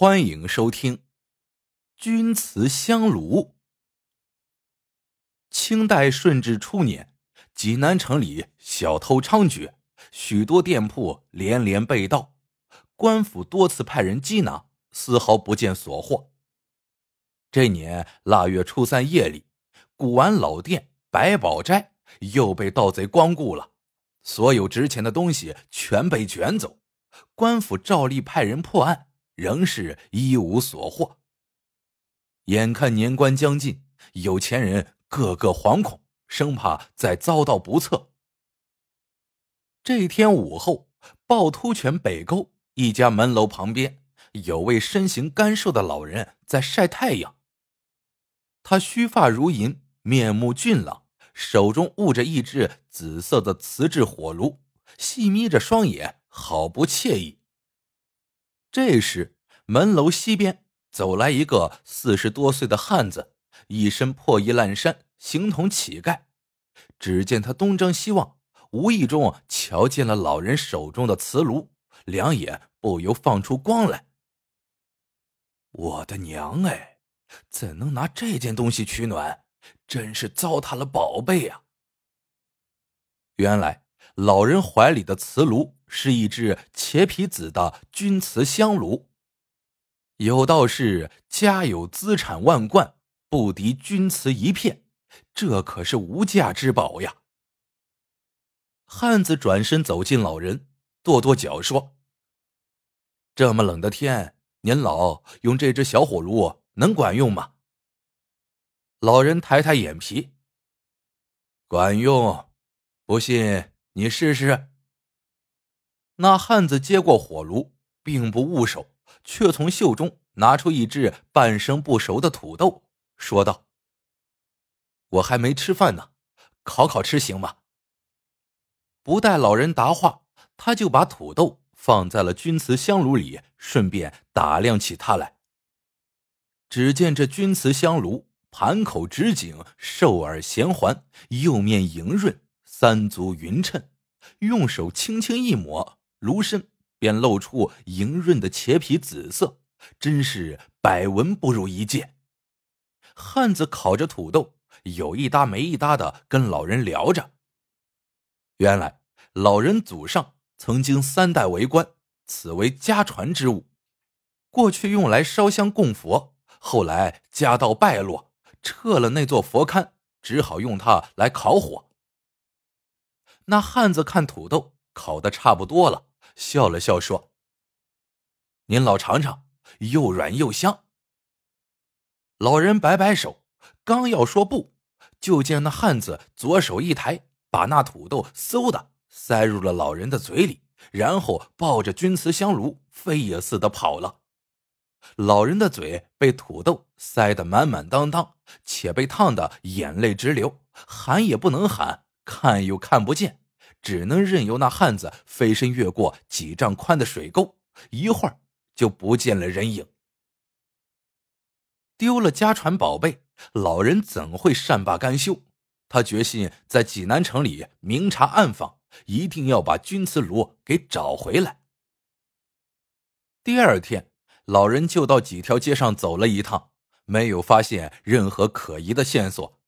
欢迎收听《钧瓷香炉》。清代顺治初年，济南城里小偷猖獗，许多店铺连连被盗，官府多次派人缉拿，丝毫不见所获。这年腊月初三夜里，古玩老店百宝斋又被盗贼光顾了，所有值钱的东西全被卷走，官府照例派人破案。仍是一无所获。眼看年关将近，有钱人个个惶恐，生怕再遭到不测。这天午后，趵突泉北沟一家门楼旁边，有位身形干瘦的老人在晒太阳。他须发如银，面目俊朗，手中握着一只紫色的瓷制火炉，细眯着双眼，好不惬意。这时，门楼西边走来一个四十多岁的汉子，一身破衣烂衫，形同乞丐。只见他东张西望，无意中瞧见了老人手中的瓷炉，两眼不由放出光来。我的娘哎，怎能拿这件东西取暖？真是糟蹋了宝贝呀！原来老人怀里的瓷炉。是一只茄皮子的钧瓷香炉。有道是家有资产万贯，不敌钧瓷一片，这可是无价之宝呀。汉子转身走近老人，跺跺脚说：“这么冷的天，您老用这只小火炉能管用吗？”老人抬抬眼皮：“管用，不信你试试。”那汉子接过火炉，并不捂手，却从袖中拿出一只半生不熟的土豆，说道：“我还没吃饭呢，烤烤吃行吗？”不待老人答话，他就把土豆放在了钧瓷香炉里，顺便打量起它来。只见这钧瓷香炉盘口直颈，瘦耳弦环，釉面莹润，三足匀称，用手轻轻一抹。炉身便露出莹润的茄皮紫色，真是百闻不如一见。汉子烤着土豆，有一搭没一搭的跟老人聊着。原来老人祖上曾经三代为官，此为家传之物，过去用来烧香供佛，后来家道败落，撤了那座佛龛，只好用它来烤火。那汉子看土豆烤的差不多了。笑了笑说：“您老尝尝，又软又香。”老人摆摆手，刚要说不，就见那汉子左手一抬，把那土豆嗖的塞入了老人的嘴里，然后抱着钧瓷香炉飞也似的跑了。老人的嘴被土豆塞得满满当当，且被烫得眼泪直流，喊也不能喊，看又看不见。只能任由那汉子飞身越过几丈宽的水沟，一会儿就不见了人影。丢了家传宝贝，老人怎会善罢甘休？他决心在济南城里明察暗访，一定要把钧瓷炉给找回来。第二天，老人就到几条街上走了一趟，没有发现任何可疑的线索。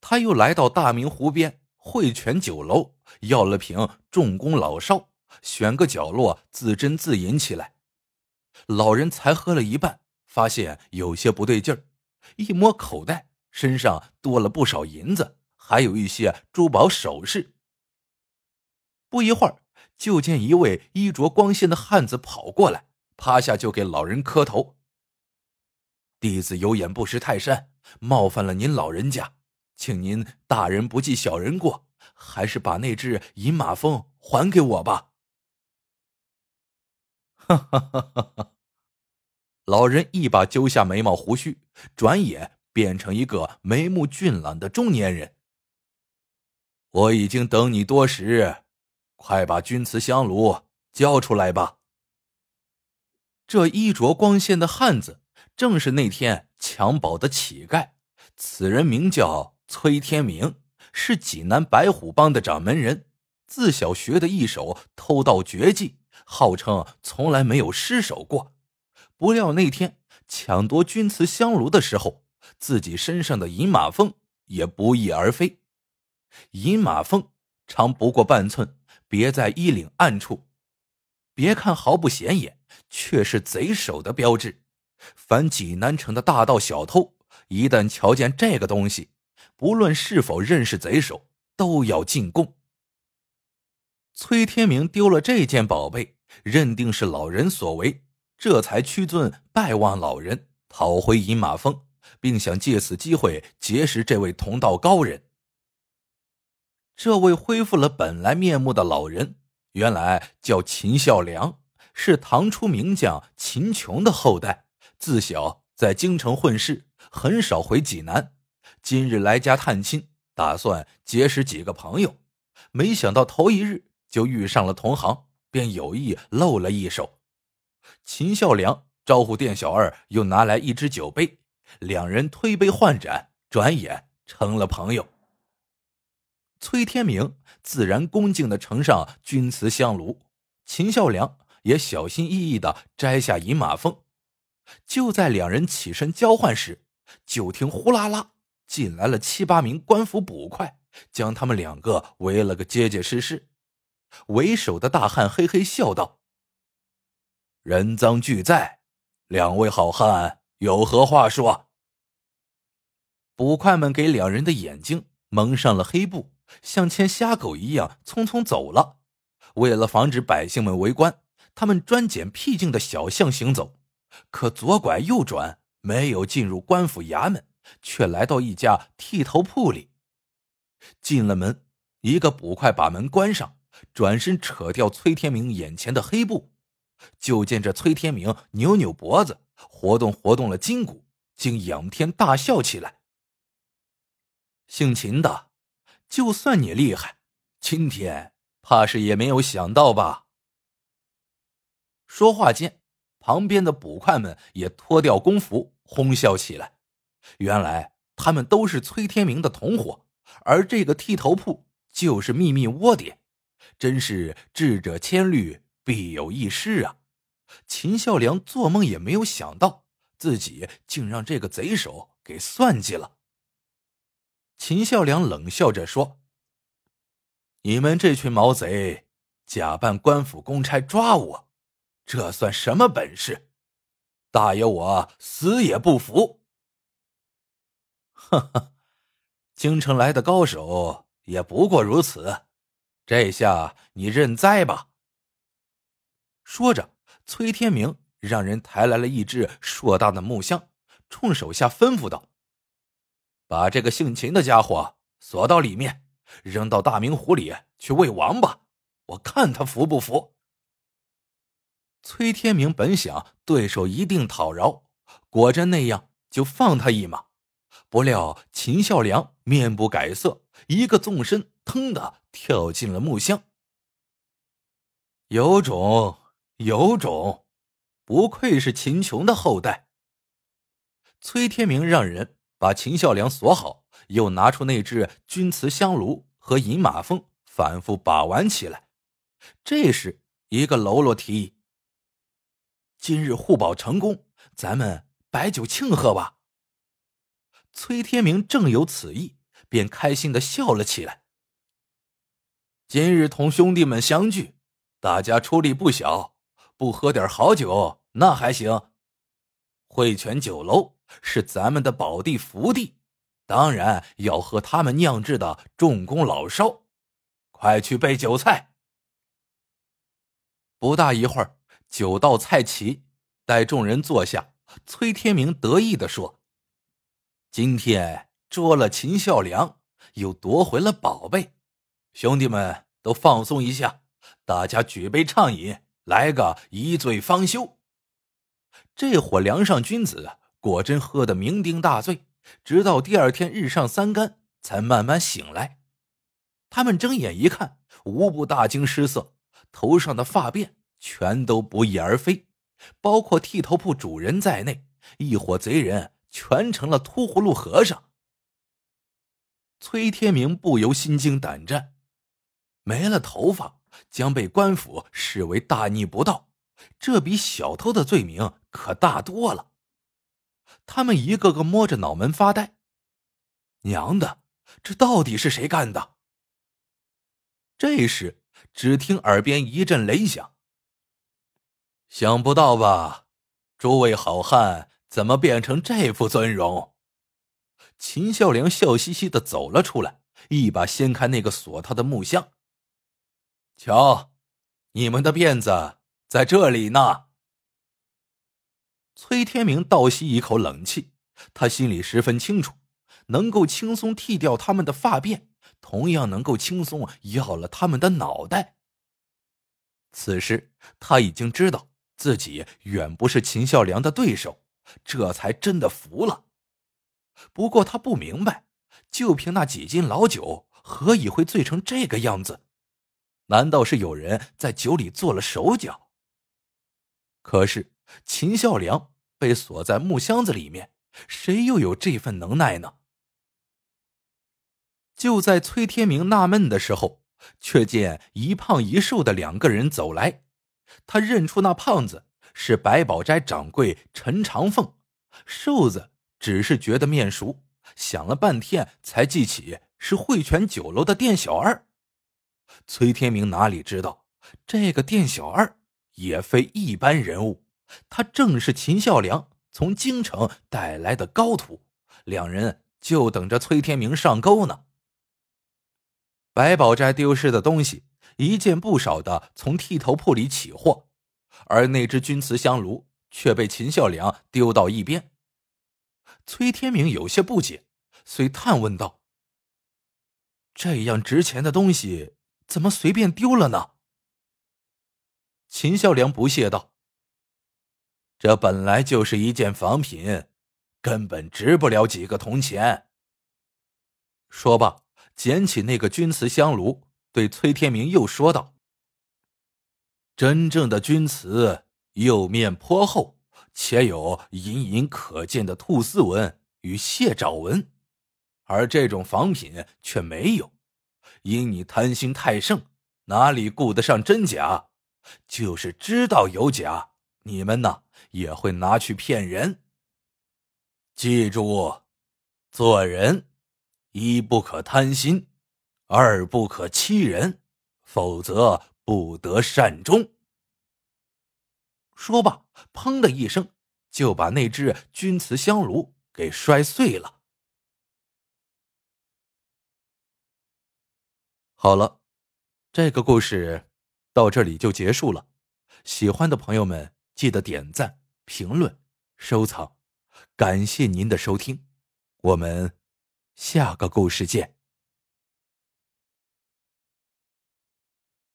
他又来到大明湖边。汇泉酒楼要了瓶重工老烧，选个角落自斟自饮起来。老人才喝了一半，发现有些不对劲儿，一摸口袋，身上多了不少银子，还有一些珠宝首饰。不一会儿，就见一位衣着光鲜的汉子跑过来，趴下就给老人磕头：“弟子有眼不识泰山，冒犯了您老人家。”请您大人不计小人过，还是把那只银马蜂还给我吧。哈哈哈哈哈！老人一把揪下眉毛胡须，转眼变成一个眉目俊朗的中年人。我已经等你多时，快把钧瓷香炉交出来吧。这衣着光鲜的汉子，正是那天抢宝的乞丐。此人名叫。崔天明是济南白虎帮的掌门人，自小学的一手偷盗绝技，号称从来没有失手过。不料那天抢夺钧瓷香炉的时候，自己身上的银马蜂也不翼而飞。银马蜂长不过半寸，别在衣领暗处。别看毫不显眼，却是贼手的标志。凡济南城的大盗小偷，一旦瞧见这个东西，不论是否认识贼手，都要进贡。崔天明丢了这件宝贝，认定是老人所为，这才屈尊拜望老人，讨回银马峰，并想借此机会结识这位同道高人。这位恢复了本来面目的老人，原来叫秦孝良，是唐初名将秦琼的后代。自小在京城混世，很少回济南。今日来家探亲，打算结识几个朋友，没想到头一日就遇上了同行，便有意露了一手。秦孝良招呼店小二，又拿来一只酒杯，两人推杯换盏，转眼成了朋友。崔天明自然恭敬的呈上钧瓷香炉，秦孝良也小心翼翼的摘下银马蜂。就在两人起身交换时，就听呼啦啦进来了七八名官府捕快，将他们两个围了个结结实实。为首的大汉嘿嘿笑道：“人赃俱在，两位好汉有何话说？”捕快们给两人的眼睛蒙上了黑布，像牵瞎狗一样匆匆走了。为了防止百姓们围观，他们专拣僻静的小巷行走。可左拐右转，没有进入官府衙门，却来到一家剃头铺里。进了门，一个捕快把门关上，转身扯掉崔天明眼前的黑布，就见这崔天明扭扭脖子，活动活动了筋骨，竟仰天大笑起来。姓秦的，就算你厉害，今天怕是也没有想到吧？说话间。旁边的捕快们也脱掉工服，哄笑起来。原来他们都是崔天明的同伙，而这个剃头铺就是秘密窝点。真是智者千虑，必有一失啊！秦孝良做梦也没有想到，自己竟让这个贼手给算计了。秦孝良冷笑着说：“你们这群毛贼，假扮官府公差抓我。”这算什么本事？大爷，我死也不服！哈哈，京城来的高手也不过如此，这下你认栽吧。说着，崔天明让人抬来了一只硕大的木箱，冲手下吩咐道：“把这个姓秦的家伙锁到里面，扔到大明湖里去喂王八，我看他服不服。”崔天明本想对手一定讨饶，果真那样就放他一马。不料秦孝良面不改色，一个纵身，腾的跳进了木箱。有种，有种，不愧是秦琼的后代。崔天明让人把秦孝良锁好，又拿出那只钧瓷香炉和银马蜂，反复把玩起来。这时，一个喽啰提议。今日互保成功，咱们摆酒庆贺吧。崔天明正有此意，便开心的笑了起来。今日同兄弟们相聚，大家出力不小，不喝点好酒那还行。汇泉酒楼是咱们的宝地福地，当然要喝他们酿制的重工老烧。快去备酒菜。不大一会儿。酒到菜齐，待众人坐下，崔天明得意的说：“今天捉了秦孝良，又夺回了宝贝，兄弟们都放松一下，大家举杯畅饮，来个一醉方休。”这伙梁上君子果真喝得酩酊大醉，直到第二天日上三竿，才慢慢醒来。他们睁眼一看，无不大惊失色，头上的发辫。全都不翼而飞，包括剃头铺主人在内，一伙贼人全成了秃葫芦和尚。崔天明不由心惊胆战，没了头发将被官府视为大逆不道，这比小偷的罪名可大多了。他们一个个摸着脑门发呆。娘的，这到底是谁干的？这时，只听耳边一阵雷响。想不到吧，诸位好汉怎么变成这副尊容？秦孝良笑嘻嘻的走了出来，一把掀开那个锁他的木箱。瞧，你们的辫子在这里呢。崔天明倒吸一口冷气，他心里十分清楚，能够轻松剃掉他们的发辫，同样能够轻松要了他们的脑袋。此时他已经知道自己远不是秦孝良的对手，这才真的服了。不过他不明白，就凭那几斤老酒，何以会醉成这个样子？难道是有人在酒里做了手脚？可是秦孝良被锁在木箱子里面，谁又有这份能耐呢？就在崔天明纳闷的时候，却见一胖一瘦的两个人走来。他认出那胖子是百宝斋掌柜陈长凤，瘦子只是觉得面熟，想了半天才记起是汇泉酒楼的店小二。崔天明哪里知道，这个店小二也非一般人物，他正是秦孝良从京城带来的高徒，两人就等着崔天明上钩呢。百宝斋丢失的东西一件不少的从剃头铺里起货，而那只钧瓷香炉却被秦孝良丢到一边。崔天明有些不解，遂探问道：“这样值钱的东西？”怎么随便丢了呢？秦孝良不屑道：“这本来就是一件仿品，根本值不了几个铜钱。”说罢，捡起那个钧瓷香炉，对崔天明又说道：“真正的钧瓷釉面颇厚，且有隐隐可见的兔丝纹与蟹爪纹，而这种仿品却没有。”因你贪心太盛，哪里顾得上真假？就是知道有假，你们呢也会拿去骗人。记住，做人一不可贪心，二不可欺人，否则不得善终。说罢，砰的一声，就把那只钧瓷香炉给摔碎了。好了，这个故事到这里就结束了。喜欢的朋友们记得点赞、评论、收藏，感谢您的收听，我们下个故事见。